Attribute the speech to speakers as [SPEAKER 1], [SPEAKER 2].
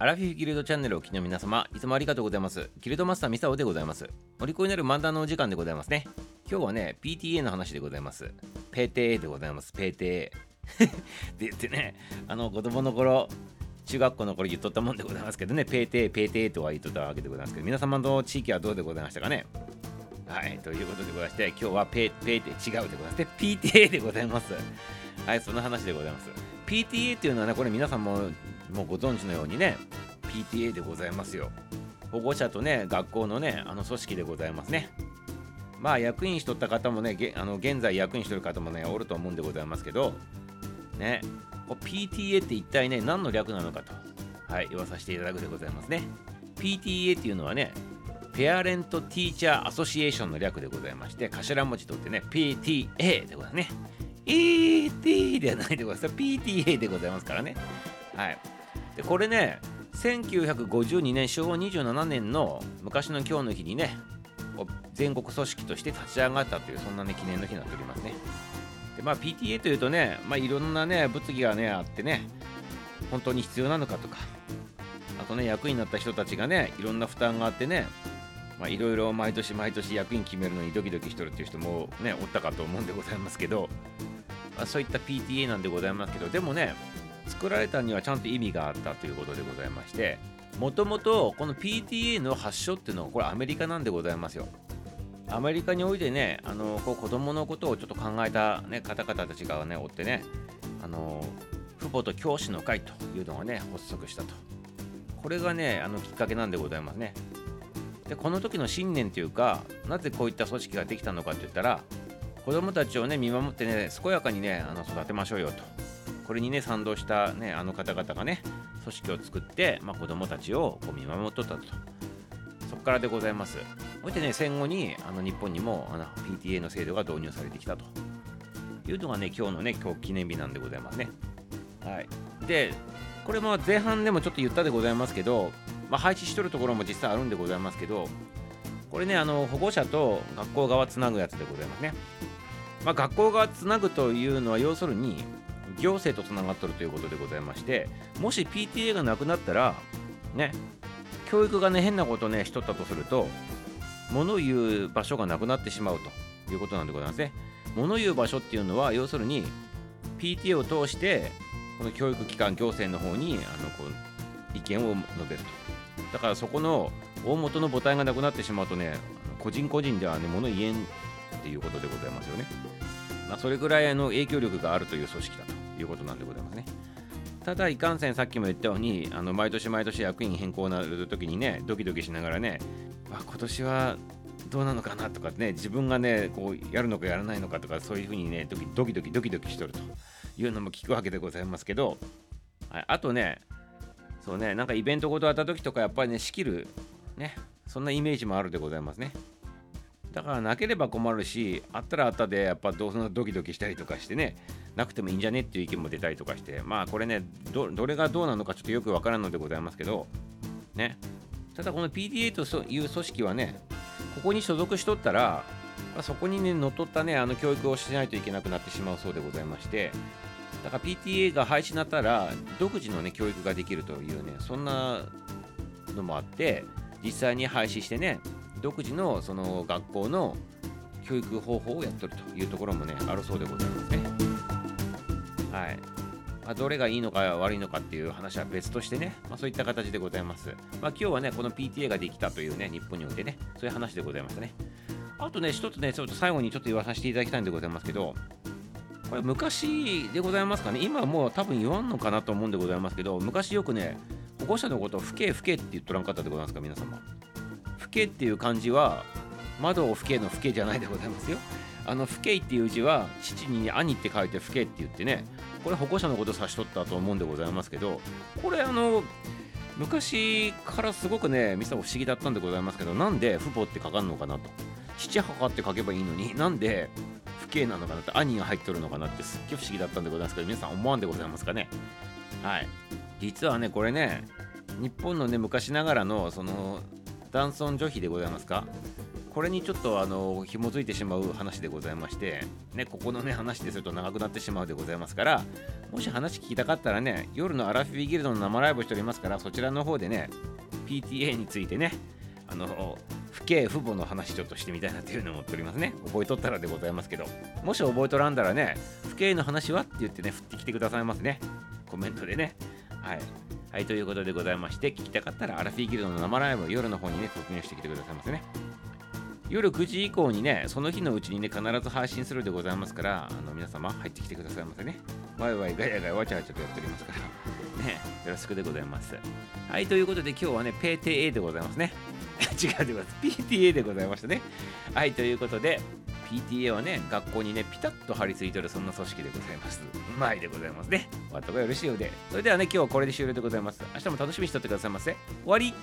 [SPEAKER 1] アラフィフギルドチャンネルをお聞きの皆様、いつもありがとうございます。ギルドマスターミサオでございます。お利口になる漫談のお時間でございますね。今日はね、PTA の話でございます。ペーテーでございます。ペーテー。でってね、あの子供の頃、中学校の頃言っとったもんでございますけどね、ペーテー、ペーテーとは言っとったわけでございますけど、皆様の地域はどうでございましたかね？はい、ということでございまして、今日はペーペーテー違うでございます。で、PTA でございます。はい、その話でございます。PTA っていうのはね、これ皆さんももうご存知のようにね、PTA でございますよ。保護者とね、学校のね、あの組織でございますね。まあ、役員しとった方もね、あの現在役員しとる方もね、おると思うんでございますけど、ね、PTA って一体ね、何の略なのかと、はい、言わさせていただくでございますね。PTA っていうのはね、ペアレント・ティーチャー・アソシエーションの略でございまして、頭文字取ってね、PTA でございますね。ET ではないでございます。PTA でございますからね。はい。で、これね、1952年、昭和27年の昔の今日の日にね、全国組織として立ち上がったという、そんなね、記念の日になっておりますね。で、まあ、PTA というとね、まあ、いろんなね、物議がね、あってね、本当に必要なのかとか、あとね、役員になった人たちがね、いろんな負担があってね、まあ、いろいろ毎年毎年役員決めるのにドキドキしとるっていう人もね、おったかと思うんでございますけど、まあ、そういった PTA なんでございますけど、でもね、作られたにはちゃんと意味があったということでございまして、もともとこの PTA の発祥っていうのはこれアメリカなんでございますよ。アメリカにおいてね、あのこう子供のことをちょっと考えた、ね、方々たちがね、おってね、あの父母と教師の会というのがね、発足したと。これがね、あのきっかけなんでございますね。で、この時の信念というか、なぜこういった組織ができたのかって言ったら、子供たちをね、見守ってね、健やかにね、あの育てましょうよと。これにね、賛同したね、あの方々がね、組織を作って、まあ、子供たちをこう見守っとったと。そこからでございます。そしてね、戦後にあの日本にもあの PTA の制度が導入されてきたというのがね、今日のね、今日記念日なんでございますね。はい。で、これも前半でもちょっと言ったでございますけど、まあ、配置しとるところも実際あるんでございますけど、これね、あの保護者と学校側つなぐやつでございますね。まあ、学校側つなぐというのは要するに行政とつながっとるということでございましてもし PTA がなくなったらね教育がね変なことねしとったとすると物言う場所がなくなってしまうということなんでございますね。物言う場所っていうのは要するに PTA を通してこの教育機関行政の方にあのこう意見を述べると。だからそこの大元の母体がなくなってしまうとね個人個人ではね物言えんっていうことでございますよね。まあ、それぐらいの影響力があるという組織だと。いうことなんでございますね。ただ、いかんせんさっきも言ったように、あの毎年毎年役員変更になるときにね、ドキドキしながらね、あ今年はどうなのかなとかね、自分がね、こうやるのかやらないのかとか、そういうふうにね、ドキドキドキドキドキしとるというのも聞くわけでございますけど、はい、あとね、そうね、なんかイベントごとあった時とか、やっぱりね、仕切る、ね、そんなイメージもあるでございますね。だからなければ困るし、あったらあったで、やっぱどうドキドキしたりとかしてね、なくてもいいんじゃねっていう意見も出たりとかして、まあこれね、どれがどうなのかちょっとよくわからんのでございますけど、ね、ただこの PTA という組織はね、ここに所属しとったら、ま、そこにね、のっとったね、あの教育をしないといけなくなってしまうそうでございまして、だから PTA が廃止になったら、独自のね、教育ができるというね、そんなのもあって、実際に廃止してね、独自のその学校の教育方法をやっとるというところもねあるそうでございますね。はい。まあ、どれがいいのか悪いのかっていう話は別としてね、まあ、そういった形でございます。まあ、今日はね、この PTA ができたというね、日本においてね、そういう話でございますね。あとね、一つね、ちょっと最後にちょっと言わさせていただきたいんでございますけど、これ昔でございますかね、今はもう多分言わんのかなと思うんでございますけど、昔よくね、保護者のことを不敬不敬って言っとらんかったでございますか、皆様。不敬っていう漢字は窓を不敬の不敬じゃないでございますよ。あの不敬っていう字は父に兄って書いて不敬って言ってねこれ保護者のことを指しとったと思うんでございますけどこれあの昔からすごくねミサ不思議だったんでございますけどなんで父母って書かんのかなと。父母って書けばいいのになんで不敬なのかなって兄が入っとるのかなってすっげえ不思議だったんでございますけど皆さん思わんでございますかね。はい。実はねこれね日本のね昔ながらのその男尊女卑でございますか？これにちょっとあの紐づいてしまう話でございましてねここのね話ですると長くなってしまうでございますからもし話聞きたかったらね夜のアラフィビギルドの生ライブしておりますからそちらの方でね PTA についてねあの父兄父母の話ちょっとしてみたいなっていうのを思っておりますね。覚えとったらでございますけどもし覚えとらんだらね父兄の話はって言ってね振ってきてくださいますね。コメントでね。はい。はい、ということでございまして、聞きたかったらアラフィーギルドの生ライブ夜の方にね、突入してきてくださいますね。夜9時以降にね、その日のうちにね、必ず配信するでございますから、あの皆様入ってきてくださいませね。ワイワイガヤガヤわちゃわちゃとやっておりますから、ね、よろしくでございます。はい、ということで今日はね、PTA でございますね。違うでございます。PTA でございましたね。はい、ということで、PTA はね、学校にね、ピタッと張り付いてるそんな組織でございます。うまいでございますね。終わった方がよろしいようで。それではね、今日はこれで終了でございます。明日も楽しみにしとってくださいませ。終わり